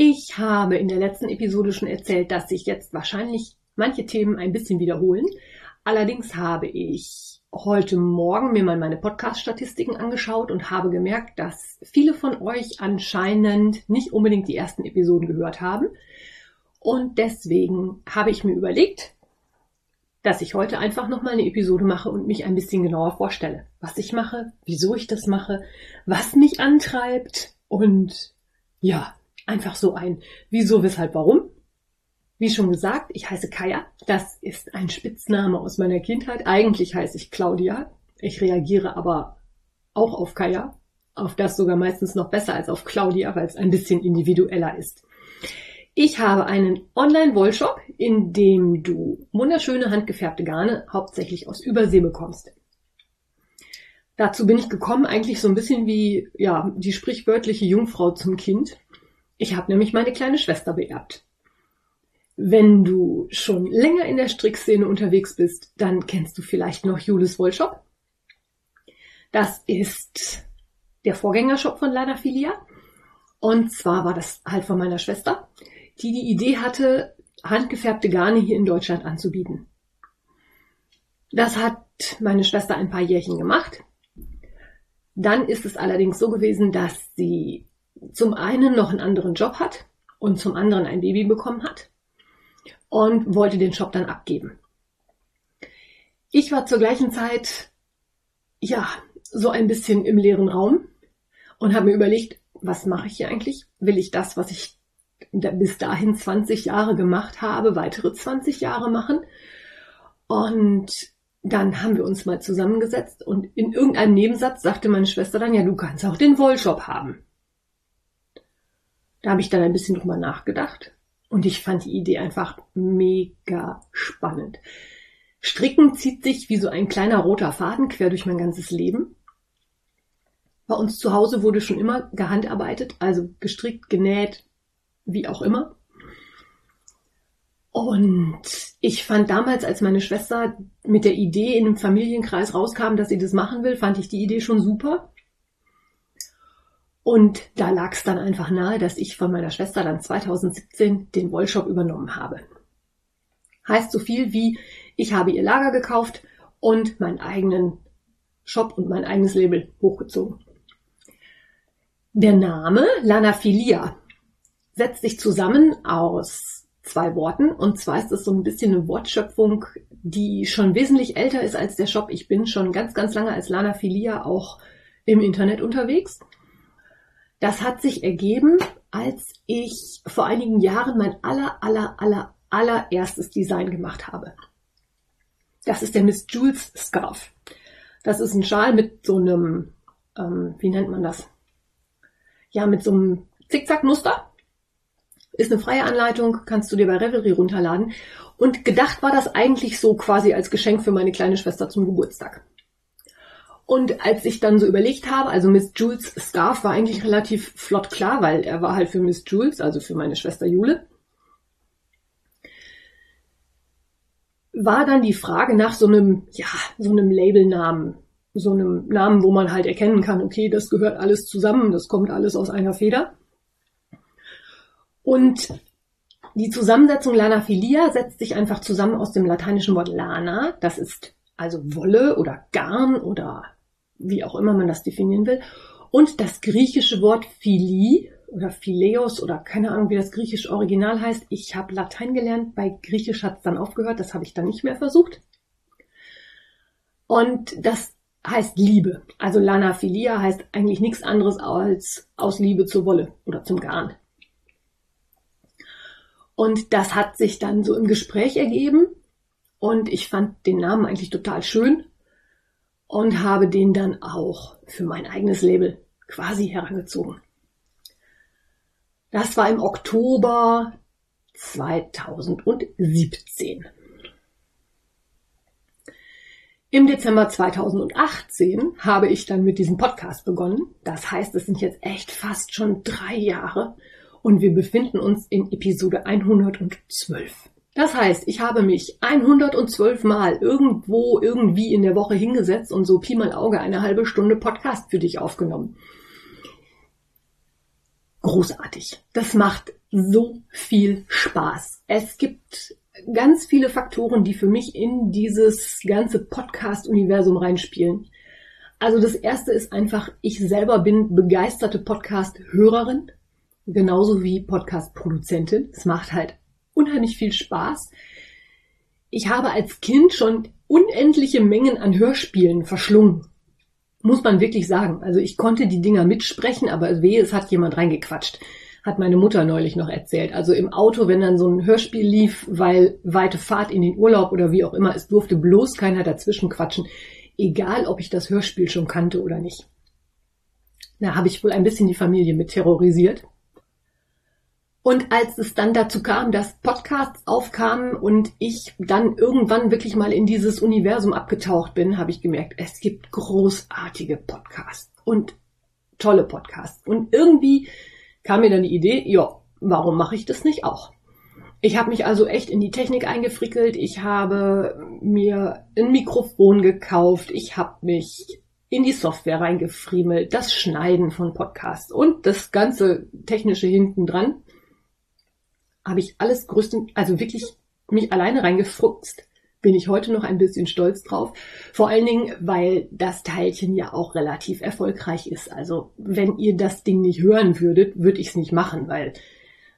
Ich habe in der letzten Episode schon erzählt, dass sich jetzt wahrscheinlich manche Themen ein bisschen wiederholen. Allerdings habe ich heute Morgen mir mal meine Podcast-Statistiken angeschaut und habe gemerkt, dass viele von euch anscheinend nicht unbedingt die ersten Episoden gehört haben. Und deswegen habe ich mir überlegt, dass ich heute einfach nochmal eine Episode mache und mich ein bisschen genauer vorstelle, was ich mache, wieso ich das mache, was mich antreibt und ja, einfach so ein Wieso, weshalb, warum. Wie schon gesagt, ich heiße Kaya. Das ist ein Spitzname aus meiner Kindheit. Eigentlich heiße ich Claudia. Ich reagiere aber auch auf Kaya. Auf das sogar meistens noch besser als auf Claudia, weil es ein bisschen individueller ist. Ich habe einen Online-Wollshop, in dem du wunderschöne handgefärbte Garne hauptsächlich aus Übersee bekommst. Dazu bin ich gekommen, eigentlich so ein bisschen wie ja die sprichwörtliche Jungfrau zum Kind. Ich habe nämlich meine kleine Schwester beerbt. Wenn du schon länger in der Strickszene unterwegs bist, dann kennst du vielleicht noch Julis Wollshop. Das ist der Vorgängershop von Lana Filia. Und zwar war das halt von meiner Schwester, die die Idee hatte, handgefärbte Garne hier in Deutschland anzubieten. Das hat meine Schwester ein paar Jährchen gemacht. Dann ist es allerdings so gewesen, dass sie zum einen noch einen anderen Job hat und zum anderen ein Baby bekommen hat und wollte den Job dann abgeben. Ich war zur gleichen Zeit, ja, so ein bisschen im leeren Raum und habe mir überlegt, was mache ich hier eigentlich? Will ich das, was ich bis dahin 20 Jahre gemacht habe, weitere 20 Jahre machen? Und dann haben wir uns mal zusammengesetzt und in irgendeinem Nebensatz sagte meine Schwester dann, ja, du kannst auch den Wollshop haben. Da habe ich dann ein bisschen drüber nachgedacht und ich fand die Idee einfach mega spannend. Stricken zieht sich wie so ein kleiner roter Faden quer durch mein ganzes Leben. Bei uns zu Hause wurde schon immer gehandarbeitet, also gestrickt, genäht, wie auch immer. Und ich fand damals, als meine Schwester mit der Idee in einem Familienkreis rauskam, dass sie das machen will, fand ich die Idee schon super. Und da lag es dann einfach nahe, dass ich von meiner Schwester dann 2017 den Wollshop übernommen habe. Heißt so viel wie, ich habe ihr Lager gekauft und meinen eigenen Shop und mein eigenes Label hochgezogen. Der Name Lanaphilia setzt sich zusammen aus zwei Worten. Und zwar ist es so ein bisschen eine Wortschöpfung, die schon wesentlich älter ist als der Shop. Ich bin schon ganz, ganz lange als Lana Filia auch im Internet unterwegs. Das hat sich ergeben, als ich vor einigen Jahren mein aller, aller, aller, allererstes Design gemacht habe. Das ist der Miss Jules Scarf. Das ist ein Schal mit so einem, ähm, wie nennt man das? Ja, mit so einem Zickzackmuster ist eine freie Anleitung, kannst du dir bei Revelry runterladen. Und gedacht war das eigentlich so quasi als Geschenk für meine kleine Schwester zum Geburtstag. Und als ich dann so überlegt habe, also Miss Jules Scarf war eigentlich relativ flott klar, weil er war halt für Miss Jules, also für meine Schwester Jule. War dann die Frage nach so einem, ja, so einem Labelnamen. So einem Namen, wo man halt erkennen kann, okay, das gehört alles zusammen, das kommt alles aus einer Feder. Und die Zusammensetzung Lanaphilia setzt sich einfach zusammen aus dem lateinischen Wort lana, das ist also Wolle oder Garn oder wie auch immer man das definieren will, und das griechische Wort Phili oder Phileos oder keine Ahnung, wie das griechische Original heißt. Ich habe Latein gelernt, bei Griechisch hat es dann aufgehört, das habe ich dann nicht mehr versucht. Und das heißt Liebe. Also Lanaphilia heißt eigentlich nichts anderes als aus Liebe zur Wolle oder zum Garn. Und das hat sich dann so im Gespräch ergeben. Und ich fand den Namen eigentlich total schön und habe den dann auch für mein eigenes Label quasi herangezogen. Das war im Oktober 2017. Im Dezember 2018 habe ich dann mit diesem Podcast begonnen. Das heißt, es sind jetzt echt fast schon drei Jahre und wir befinden uns in Episode 112. Das heißt, ich habe mich 112 Mal irgendwo irgendwie in der Woche hingesetzt und so Pi mal Auge eine halbe Stunde Podcast für dich aufgenommen. Großartig. Das macht so viel Spaß. Es gibt ganz viele Faktoren, die für mich in dieses ganze Podcast-Universum reinspielen. Also das erste ist einfach, ich selber bin begeisterte Podcast-Hörerin, genauso wie Podcast-Produzentin. Es macht halt unheimlich viel Spaß. Ich habe als Kind schon unendliche Mengen an Hörspielen verschlungen. Muss man wirklich sagen. Also ich konnte die Dinger mitsprechen, aber wehe, es hat jemand reingequatscht. Hat meine Mutter neulich noch erzählt. Also im Auto, wenn dann so ein Hörspiel lief, weil weite Fahrt in den Urlaub oder wie auch immer, es durfte bloß keiner dazwischen quatschen. Egal, ob ich das Hörspiel schon kannte oder nicht. Da habe ich wohl ein bisschen die Familie mit terrorisiert. Und als es dann dazu kam, dass Podcasts aufkamen und ich dann irgendwann wirklich mal in dieses Universum abgetaucht bin, habe ich gemerkt, es gibt großartige Podcasts und tolle Podcasts. Und irgendwie kam mir dann die Idee, ja, warum mache ich das nicht auch? Ich habe mich also echt in die Technik eingefrickelt. Ich habe mir ein Mikrofon gekauft. Ich habe mich in die Software reingefriemelt, das Schneiden von Podcasts und das ganze technische hinten dran habe ich alles größten, also wirklich mich alleine reingefuchst. Bin ich heute noch ein bisschen stolz drauf. Vor allen Dingen, weil das Teilchen ja auch relativ erfolgreich ist. Also wenn ihr das Ding nicht hören würdet, würde ich es nicht machen, weil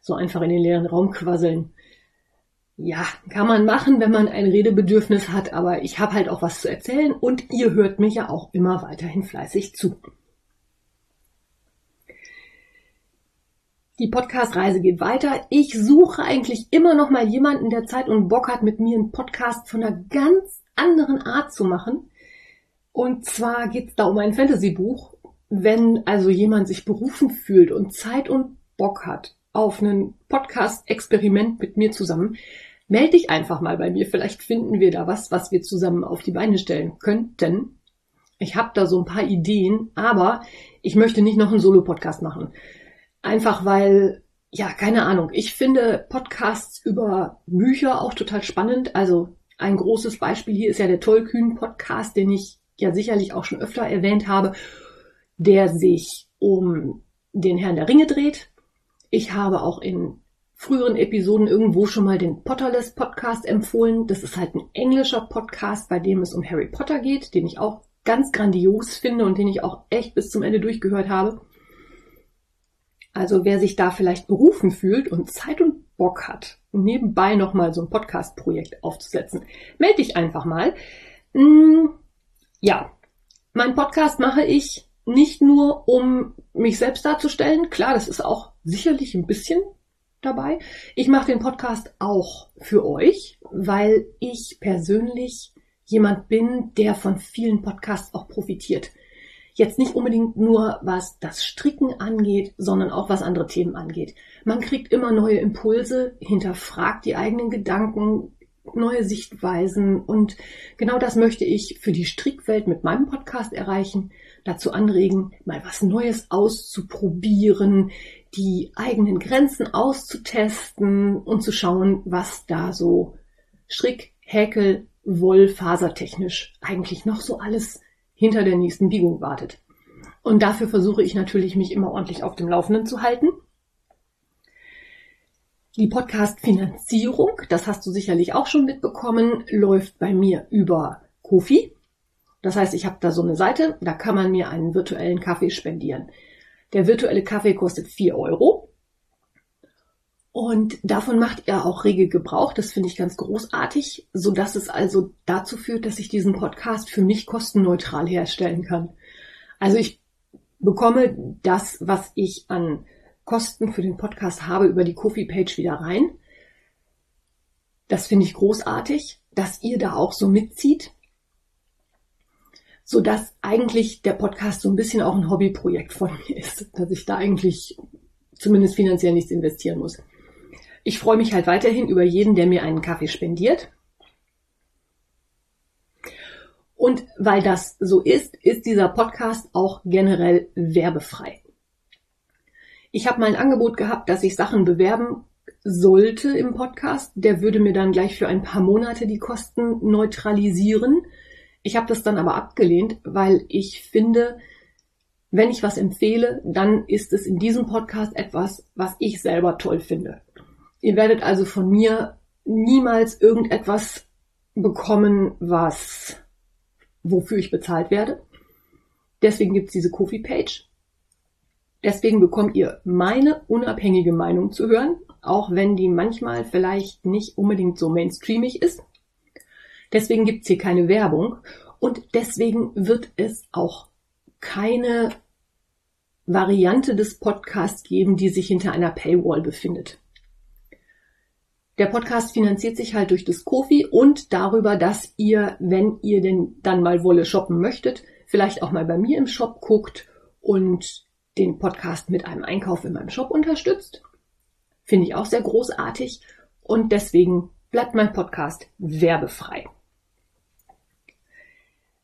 so einfach in den leeren Raum quasseln. Ja, kann man machen, wenn man ein Redebedürfnis hat, aber ich habe halt auch was zu erzählen und ihr hört mich ja auch immer weiterhin fleißig zu. Die Podcast-Reise geht weiter. Ich suche eigentlich immer noch mal jemanden, der Zeit und Bock hat, mit mir einen Podcast von einer ganz anderen Art zu machen. Und zwar geht es da um ein Fantasy-Buch. Wenn also jemand sich berufen fühlt und Zeit und Bock hat auf einen Podcast-Experiment mit mir zusammen, melde dich einfach mal bei mir. Vielleicht finden wir da was, was wir zusammen auf die Beine stellen könnten. Ich habe da so ein paar Ideen, aber ich möchte nicht noch einen Solo-Podcast machen. Einfach weil, ja, keine Ahnung. Ich finde Podcasts über Bücher auch total spannend. Also ein großes Beispiel hier ist ja der Tollkühn-Podcast, den ich ja sicherlich auch schon öfter erwähnt habe, der sich um den Herrn der Ringe dreht. Ich habe auch in früheren Episoden irgendwo schon mal den Potterless Podcast empfohlen. Das ist halt ein englischer Podcast, bei dem es um Harry Potter geht, den ich auch ganz grandios finde und den ich auch echt bis zum Ende durchgehört habe. Also wer sich da vielleicht berufen fühlt und Zeit und Bock hat, nebenbei nochmal so ein Podcast-Projekt aufzusetzen, melde dich einfach mal. Hm, ja, mein Podcast mache ich nicht nur, um mich selbst darzustellen. Klar, das ist auch sicherlich ein bisschen dabei. Ich mache den Podcast auch für euch, weil ich persönlich jemand bin, der von vielen Podcasts auch profitiert. Jetzt nicht unbedingt nur, was das Stricken angeht, sondern auch was andere Themen angeht. Man kriegt immer neue Impulse, hinterfragt die eigenen Gedanken, neue Sichtweisen und genau das möchte ich für die Strickwelt mit meinem Podcast erreichen, dazu anregen, mal was Neues auszuprobieren, die eigenen Grenzen auszutesten und zu schauen, was da so Strick, Häkel, Woll, fasertechnisch eigentlich noch so alles hinter der nächsten Biegung wartet. Und dafür versuche ich natürlich, mich immer ordentlich auf dem Laufenden zu halten. Die Podcast-Finanzierung, das hast du sicherlich auch schon mitbekommen, läuft bei mir über Kofi. Das heißt, ich habe da so eine Seite, da kann man mir einen virtuellen Kaffee spendieren. Der virtuelle Kaffee kostet 4 Euro. Und davon macht er auch rege Gebrauch. Das finde ich ganz großartig, so dass es also dazu führt, dass ich diesen Podcast für mich kostenneutral herstellen kann. Also ich bekomme das, was ich an Kosten für den Podcast habe, über die Kofi-Page wieder rein. Das finde ich großartig, dass ihr da auch so mitzieht, so dass eigentlich der Podcast so ein bisschen auch ein Hobbyprojekt von mir ist, dass ich da eigentlich zumindest finanziell nichts investieren muss. Ich freue mich halt weiterhin über jeden, der mir einen Kaffee spendiert. Und weil das so ist, ist dieser Podcast auch generell werbefrei. Ich habe mal ein Angebot gehabt, dass ich Sachen bewerben sollte im Podcast. Der würde mir dann gleich für ein paar Monate die Kosten neutralisieren. Ich habe das dann aber abgelehnt, weil ich finde, wenn ich was empfehle, dann ist es in diesem Podcast etwas, was ich selber toll finde. Ihr werdet also von mir niemals irgendetwas bekommen, was wofür ich bezahlt werde. Deswegen gibt es diese Kofi-Page. Deswegen bekommt ihr meine unabhängige Meinung zu hören, auch wenn die manchmal vielleicht nicht unbedingt so mainstreamig ist. Deswegen gibt's hier keine Werbung und deswegen wird es auch keine Variante des Podcasts geben, die sich hinter einer Paywall befindet. Der Podcast finanziert sich halt durch das Kofi und darüber, dass ihr, wenn ihr denn dann mal Wolle shoppen möchtet, vielleicht auch mal bei mir im Shop guckt und den Podcast mit einem Einkauf in meinem Shop unterstützt. Finde ich auch sehr großartig und deswegen bleibt mein Podcast werbefrei.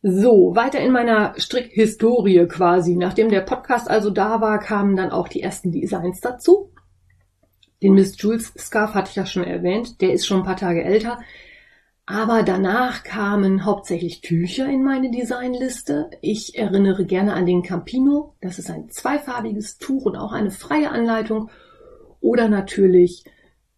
So, weiter in meiner Strickhistorie quasi. Nachdem der Podcast also da war, kamen dann auch die ersten Designs dazu. Den Miss Jules Scarf hatte ich ja schon erwähnt, der ist schon ein paar Tage älter. Aber danach kamen hauptsächlich Tücher in meine Designliste. Ich erinnere gerne an den Campino. Das ist ein zweifarbiges Tuch und auch eine freie Anleitung. Oder natürlich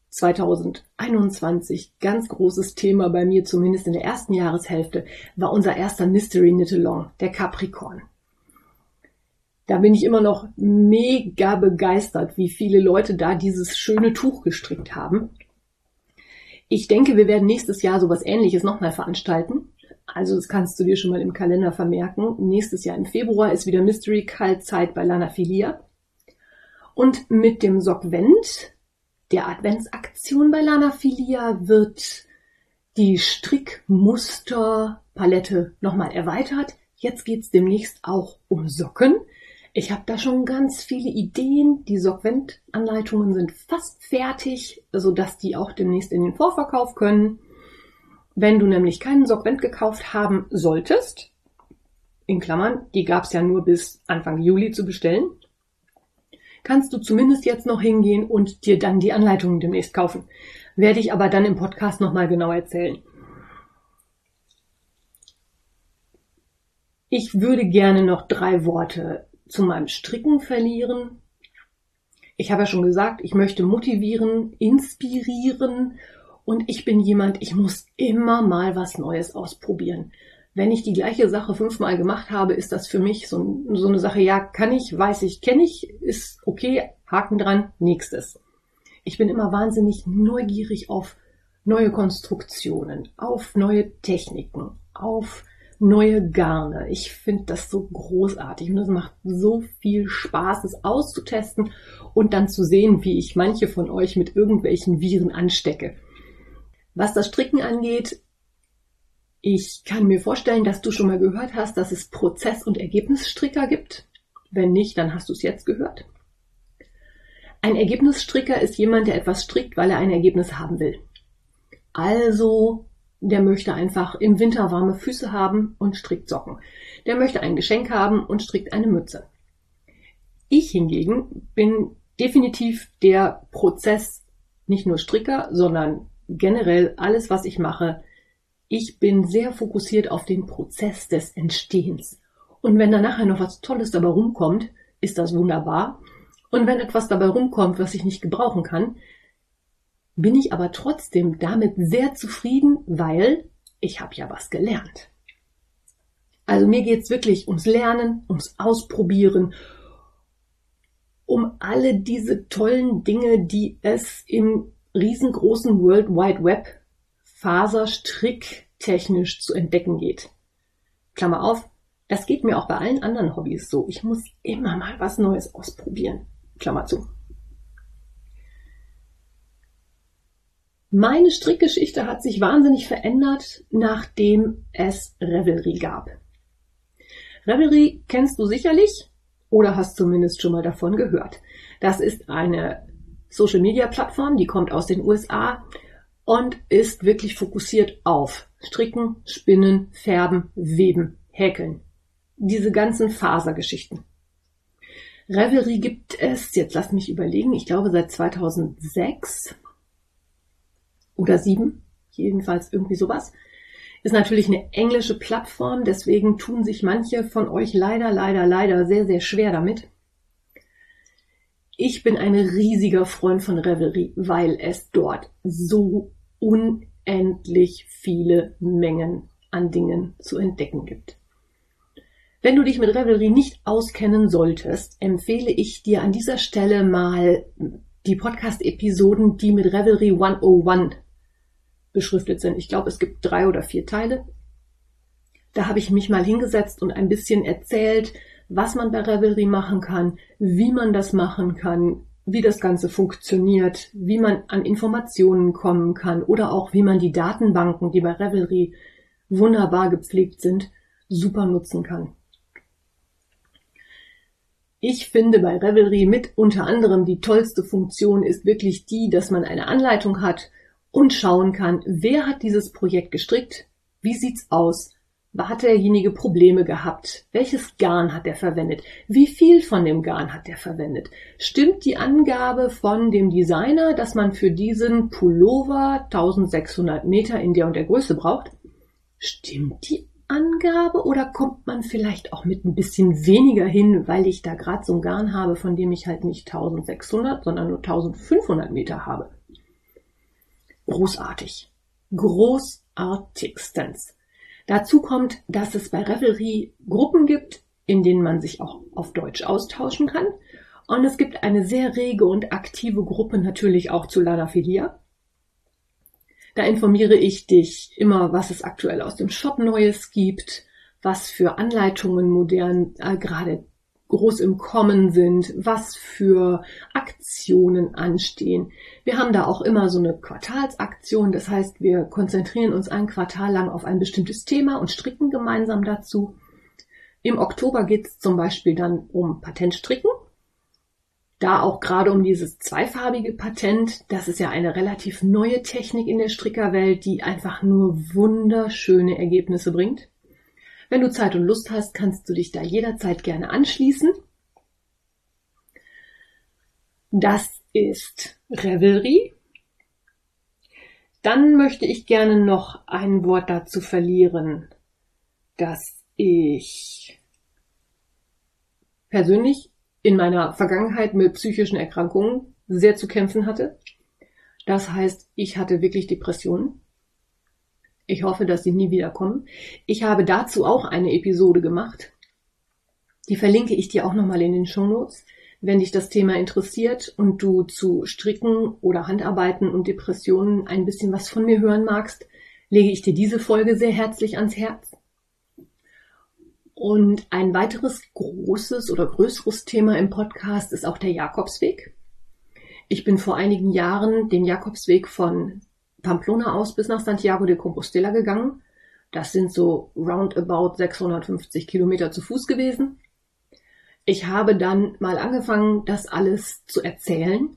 2021, ganz großes Thema bei mir, zumindest in der ersten Jahreshälfte, war unser erster Mystery Knit Along, der Capricorn. Da bin ich immer noch mega begeistert, wie viele Leute da dieses schöne Tuch gestrickt haben. Ich denke, wir werden nächstes Jahr sowas ähnliches nochmal veranstalten. Also das kannst du dir schon mal im Kalender vermerken. Nächstes Jahr im Februar ist wieder Mystery Kaltzeit bei Lana Filia. Und mit dem Sockvent, der Adventsaktion bei Lana Filia, wird die Strickmusterpalette nochmal erweitert. Jetzt geht's demnächst auch um Socken. Ich habe da schon ganz viele Ideen. Die Sorgvent-Anleitungen sind fast fertig, sodass die auch demnächst in den Vorverkauf können. Wenn du nämlich keinen Sorgvent gekauft haben solltest, in Klammern, die gab es ja nur bis Anfang Juli zu bestellen, kannst du zumindest jetzt noch hingehen und dir dann die Anleitungen demnächst kaufen. Werde ich aber dann im Podcast nochmal genau erzählen. Ich würde gerne noch drei Worte zu meinem Stricken verlieren. Ich habe ja schon gesagt, ich möchte motivieren, inspirieren und ich bin jemand, ich muss immer mal was Neues ausprobieren. Wenn ich die gleiche Sache fünfmal gemacht habe, ist das für mich so, so eine Sache, ja, kann ich, weiß ich, kenne ich, ist okay, Haken dran, nächstes. Ich bin immer wahnsinnig neugierig auf neue Konstruktionen, auf neue Techniken, auf neue Garne. Ich finde das so großartig und es macht so viel Spaß, es auszutesten und dann zu sehen, wie ich manche von euch mit irgendwelchen Viren anstecke. Was das Stricken angeht, ich kann mir vorstellen, dass du schon mal gehört hast, dass es Prozess- und Ergebnisstricker gibt. Wenn nicht, dann hast du es jetzt gehört. Ein Ergebnisstricker ist jemand, der etwas strickt, weil er ein Ergebnis haben will. Also der möchte einfach im Winter warme Füße haben und strickt Socken. Der möchte ein Geschenk haben und strickt eine Mütze. Ich hingegen bin definitiv der Prozess nicht nur Stricker, sondern generell alles, was ich mache. Ich bin sehr fokussiert auf den Prozess des Entstehens. Und wenn da nachher noch was Tolles dabei rumkommt, ist das wunderbar. Und wenn etwas dabei rumkommt, was ich nicht gebrauchen kann, bin ich aber trotzdem damit sehr zufrieden, weil ich habe ja was gelernt. Also mir geht's wirklich ums Lernen, ums Ausprobieren, um alle diese tollen Dinge, die es im riesengroßen World Wide Web faserstricktechnisch zu entdecken geht. Klammer auf, das geht mir auch bei allen anderen Hobbys so. Ich muss immer mal was Neues ausprobieren. Klammer zu. Meine Strickgeschichte hat sich wahnsinnig verändert, nachdem es Revelry gab. Revelry kennst du sicherlich. oder hast zumindest schon mal davon gehört. Das ist eine Social-Media-Plattform, die kommt aus den USA und ist wirklich fokussiert auf Stricken, Spinnen, Färben, Weben, Häkeln. Diese ganzen Fasergeschichten. Revelry gibt es, jetzt lass mich überlegen, ich glaube seit 2006 oder 7, jedenfalls irgendwie sowas. Ist natürlich eine englische Plattform, deswegen tun sich manche von euch leider, leider, leider sehr, sehr schwer damit. Ich bin ein riesiger Freund von Revelry, weil es dort so unendlich viele Mengen an Dingen zu entdecken gibt. Wenn du dich mit Revelry nicht auskennen solltest, empfehle ich dir an dieser Stelle mal die Podcast-Episoden, die mit Revelry 101 beschriftet sind. Ich glaube, es gibt drei oder vier Teile. Da habe ich mich mal hingesetzt und ein bisschen erzählt, was man bei Revelry machen kann, wie man das machen kann, wie das Ganze funktioniert, wie man an Informationen kommen kann oder auch wie man die Datenbanken, die bei Revelry wunderbar gepflegt sind, super nutzen kann. Ich finde bei Revelry mit unter anderem die tollste Funktion ist wirklich die, dass man eine Anleitung hat und schauen kann, wer hat dieses Projekt gestrickt, wie sieht's aus, hat derjenige Probleme gehabt, welches Garn hat er verwendet, wie viel von dem Garn hat er verwendet, stimmt die Angabe von dem Designer, dass man für diesen Pullover 1600 Meter in der und der Größe braucht, stimmt die Angabe oder kommt man vielleicht auch mit ein bisschen weniger hin, weil ich da gerade so ein Garn habe, von dem ich halt nicht 1600, sondern nur 1500 Meter habe? Großartig. Großartigstens. Dazu kommt, dass es bei Revelry Gruppen gibt, in denen man sich auch auf Deutsch austauschen kann. Und es gibt eine sehr rege und aktive Gruppe natürlich auch zu Lana Filia. Da informiere ich dich immer, was es aktuell aus dem Shop Neues gibt, was für Anleitungen modern äh, gerade groß im Kommen sind, was für Aktionen anstehen. Wir haben da auch immer so eine Quartalsaktion, das heißt, wir konzentrieren uns ein Quartal lang auf ein bestimmtes Thema und stricken gemeinsam dazu. Im Oktober geht es zum Beispiel dann um Patentstricken da auch gerade um dieses zweifarbige Patent, das ist ja eine relativ neue Technik in der Strickerwelt, die einfach nur wunderschöne Ergebnisse bringt. Wenn du Zeit und Lust hast, kannst du dich da jederzeit gerne anschließen. Das ist Revelry. Dann möchte ich gerne noch ein Wort dazu verlieren, dass ich persönlich in meiner Vergangenheit mit psychischen Erkrankungen sehr zu kämpfen hatte. Das heißt, ich hatte wirklich Depressionen. Ich hoffe, dass sie nie wieder kommen. Ich habe dazu auch eine Episode gemacht. Die verlinke ich dir auch nochmal in den Show Notes. Wenn dich das Thema interessiert und du zu Stricken oder Handarbeiten und Depressionen ein bisschen was von mir hören magst, lege ich dir diese Folge sehr herzlich ans Herz. Und ein weiteres großes oder größeres Thema im Podcast ist auch der Jakobsweg. Ich bin vor einigen Jahren den Jakobsweg von Pamplona aus bis nach Santiago de Compostela gegangen. Das sind so roundabout 650 Kilometer zu Fuß gewesen. Ich habe dann mal angefangen, das alles zu erzählen.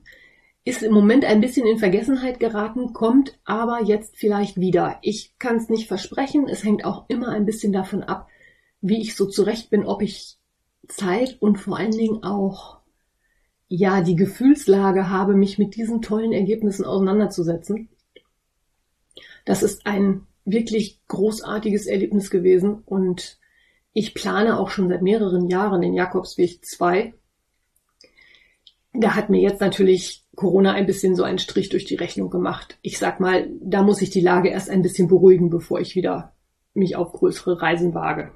Ist im Moment ein bisschen in Vergessenheit geraten, kommt aber jetzt vielleicht wieder. Ich kann es nicht versprechen. Es hängt auch immer ein bisschen davon ab, wie ich so zurecht bin, ob ich Zeit und vor allen Dingen auch ja die Gefühlslage habe, mich mit diesen tollen Ergebnissen auseinanderzusetzen. Das ist ein wirklich großartiges Erlebnis gewesen und ich plane auch schon seit mehreren Jahren den Jakobsweg 2. Da hat mir jetzt natürlich Corona ein bisschen so einen Strich durch die Rechnung gemacht. Ich sag mal, da muss ich die Lage erst ein bisschen beruhigen, bevor ich wieder mich auf größere Reisen wage.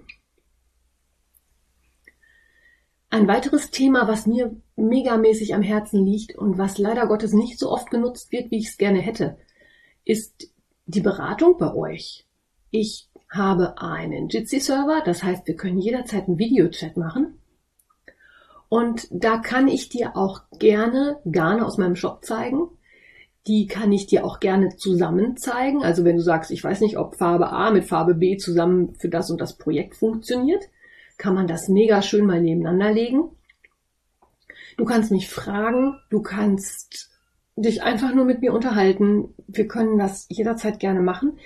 Ein weiteres Thema, was mir megamäßig am Herzen liegt und was leider Gottes nicht so oft genutzt wird, wie ich es gerne hätte, ist die Beratung bei euch. Ich habe einen Jitsi-Server, das heißt, wir können jederzeit einen Videochat machen. Und da kann ich dir auch gerne Garne aus meinem Shop zeigen. Die kann ich dir auch gerne zusammen zeigen. Also wenn du sagst, ich weiß nicht, ob Farbe A mit Farbe B zusammen für das und das Projekt funktioniert, kann man das mega schön mal nebeneinander legen. Du kannst mich fragen, du kannst dich einfach nur mit mir unterhalten. Wir können das jederzeit gerne machen.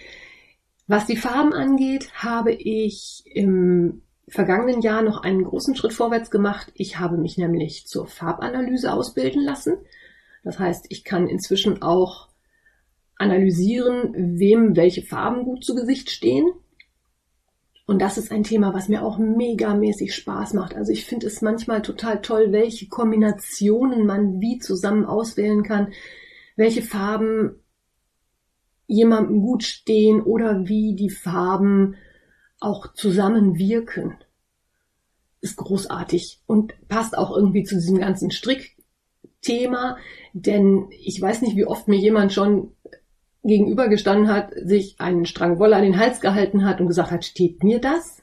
Was die Farben angeht, habe ich im vergangenen Jahr noch einen großen Schritt vorwärts gemacht. Ich habe mich nämlich zur Farbanalyse ausbilden lassen. Das heißt, ich kann inzwischen auch analysieren, wem welche Farben gut zu Gesicht stehen. Und das ist ein Thema, was mir auch megamäßig Spaß macht. Also ich finde es manchmal total toll, welche Kombinationen man wie zusammen auswählen kann, welche Farben jemandem gut stehen oder wie die Farben auch zusammenwirken. Ist großartig und passt auch irgendwie zu diesem ganzen Strickthema, denn ich weiß nicht, wie oft mir jemand schon gegenübergestanden hat, sich einen Strang Wolle an den Hals gehalten hat und gesagt hat, steht mir das?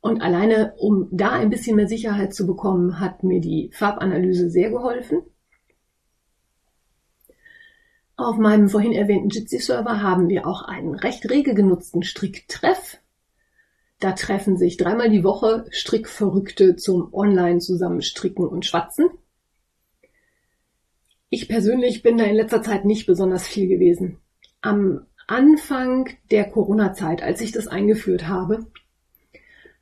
Und alleine, um da ein bisschen mehr Sicherheit zu bekommen, hat mir die Farbanalyse sehr geholfen. Auf meinem vorhin erwähnten Jitsi-Server haben wir auch einen recht rege genutzten Stricktreff. Da treffen sich dreimal die Woche Strickverrückte zum Online-Zusammenstricken und Schwatzen. Ich persönlich bin da in letzter Zeit nicht besonders viel gewesen. Am Anfang der Corona-Zeit, als ich das eingeführt habe,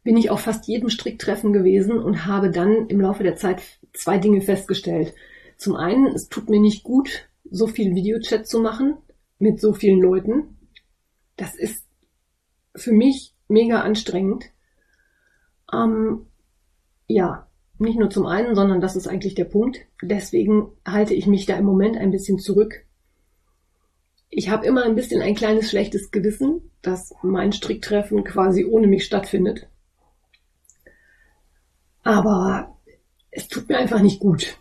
bin ich auf fast jedem Stricktreffen gewesen und habe dann im Laufe der Zeit zwei Dinge festgestellt. Zum einen, es tut mir nicht gut, so viel Videochat zu machen mit so vielen Leuten. Das ist für mich mega anstrengend. Ähm, ja, nicht nur zum einen, sondern das ist eigentlich der Punkt. Deswegen halte ich mich da im Moment ein bisschen zurück. Ich habe immer ein bisschen ein kleines schlechtes Gewissen, dass mein Stricktreffen quasi ohne mich stattfindet. Aber es tut mir einfach nicht gut.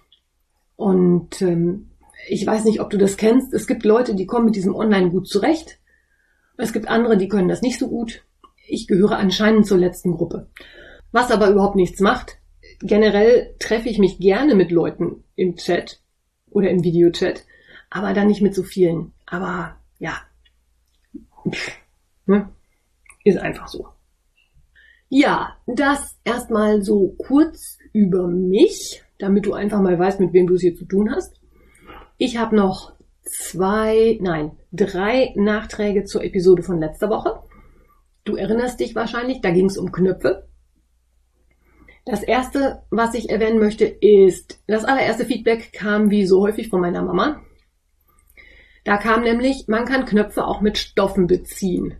Und ähm, ich weiß nicht, ob du das kennst. Es gibt Leute, die kommen mit diesem Online gut zurecht. Es gibt andere, die können das nicht so gut. Ich gehöre anscheinend zur letzten Gruppe. Was aber überhaupt nichts macht, generell treffe ich mich gerne mit Leuten im Chat oder im Videochat, aber dann nicht mit so vielen. Aber ja, ne? ist einfach so. Ja, das erstmal so kurz über mich, damit du einfach mal weißt, mit wem du es hier zu tun hast. Ich habe noch zwei, nein, drei Nachträge zur Episode von letzter Woche. Du erinnerst dich wahrscheinlich, da ging es um Knöpfe. Das erste, was ich erwähnen möchte, ist, das allererste Feedback kam wie so häufig von meiner Mama. Da kam nämlich, man kann Knöpfe auch mit Stoffen beziehen.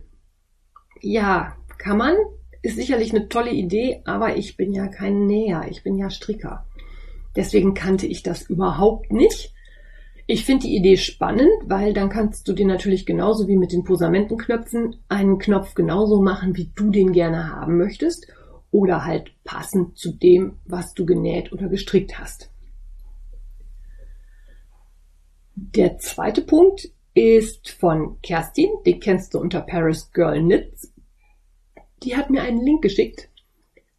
Ja, kann man. Ist sicherlich eine tolle Idee, aber ich bin ja kein Näher, ich bin ja Stricker. Deswegen kannte ich das überhaupt nicht. Ich finde die Idee spannend, weil dann kannst du dir natürlich genauso wie mit den Posamentenknöpfen einen Knopf genauso machen, wie du den gerne haben möchtest oder halt passend zu dem, was du genäht oder gestrickt hast. Der zweite Punkt ist von Kerstin, die kennst du unter Paris Girl Knits. Die hat mir einen Link geschickt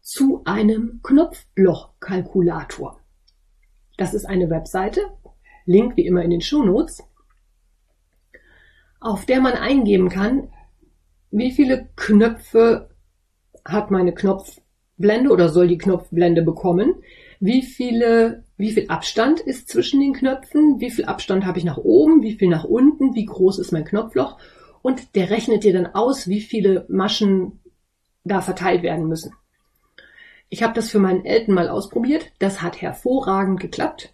zu einem Knopflochkalkulator. Das ist eine Webseite, Link wie immer in den Shownotes, auf der man eingeben kann, wie viele Knöpfe hat meine Knopfblende oder soll die Knopfblende bekommen? Wie viele, wie viel Abstand ist zwischen den Knöpfen? Wie viel Abstand habe ich nach oben? Wie viel nach unten? Wie groß ist mein Knopfloch? Und der rechnet dir dann aus, wie viele Maschen da verteilt werden müssen. Ich habe das für meinen Eltern mal ausprobiert. Das hat hervorragend geklappt.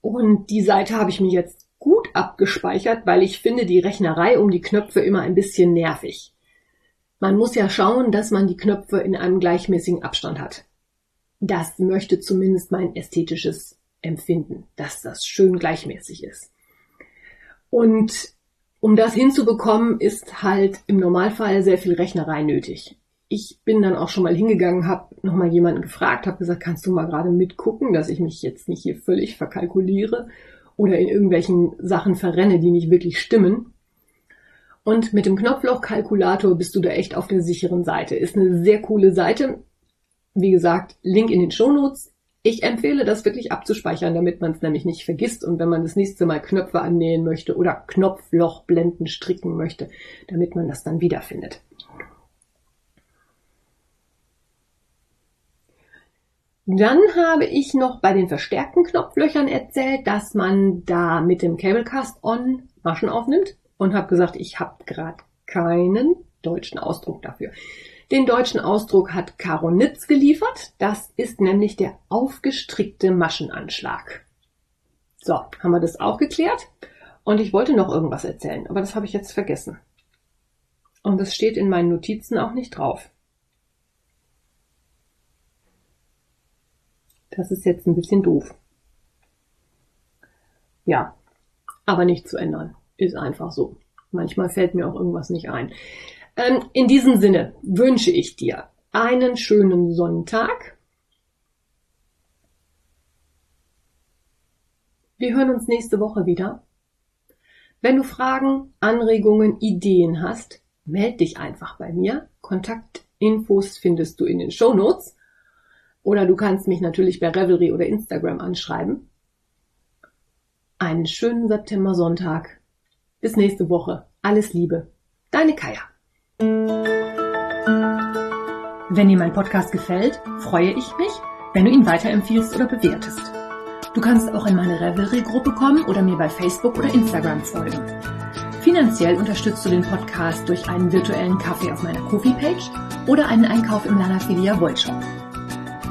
Und die Seite habe ich mir jetzt gut abgespeichert, weil ich finde die Rechnerei um die Knöpfe immer ein bisschen nervig. Man muss ja schauen, dass man die Knöpfe in einem gleichmäßigen Abstand hat. Das möchte zumindest mein ästhetisches Empfinden, dass das schön gleichmäßig ist. Und um das hinzubekommen, ist halt im Normalfall sehr viel Rechnerei nötig. Ich bin dann auch schon mal hingegangen, habe nochmal jemanden gefragt, habe gesagt, kannst du mal gerade mitgucken, dass ich mich jetzt nicht hier völlig verkalkuliere oder in irgendwelchen Sachen verrenne, die nicht wirklich stimmen. Und mit dem Knopflochkalkulator bist du da echt auf der sicheren Seite. Ist eine sehr coole Seite. Wie gesagt, Link in den Shownotes. Ich empfehle das wirklich abzuspeichern, damit man es nämlich nicht vergisst und wenn man das nächste Mal Knöpfe annähen möchte oder Knopflochblenden stricken möchte, damit man das dann wiederfindet. Dann habe ich noch bei den verstärkten Knopflöchern erzählt, dass man da mit dem Cablecast On Maschen aufnimmt und habe gesagt, ich habe gerade keinen deutschen Ausdruck dafür. Den deutschen Ausdruck hat Caro Nitz geliefert. Das ist nämlich der aufgestrickte Maschenanschlag. So, haben wir das auch geklärt. Und ich wollte noch irgendwas erzählen, aber das habe ich jetzt vergessen. Und das steht in meinen Notizen auch nicht drauf. Das ist jetzt ein bisschen doof. Ja, aber nicht zu ändern. Ist einfach so. Manchmal fällt mir auch irgendwas nicht ein. Ähm, in diesem Sinne wünsche ich dir einen schönen Sonntag. Wir hören uns nächste Woche wieder. Wenn du Fragen, Anregungen, Ideen hast, meld dich einfach bei mir. Kontaktinfos findest du in den Show Notes. Oder du kannst mich natürlich bei Revelry oder Instagram anschreiben. Einen schönen September-Sonntag. Bis nächste Woche. Alles Liebe. Deine Kaya. Wenn dir mein Podcast gefällt, freue ich mich, wenn du ihn weiterempfiehlst oder bewertest. Du kannst auch in meine Revelry-Gruppe kommen oder mir bei Facebook oder Instagram folgen. Finanziell unterstützt du den Podcast durch einen virtuellen Kaffee auf meiner Kofi-Page oder einen Einkauf im Lanafilia Wollshop.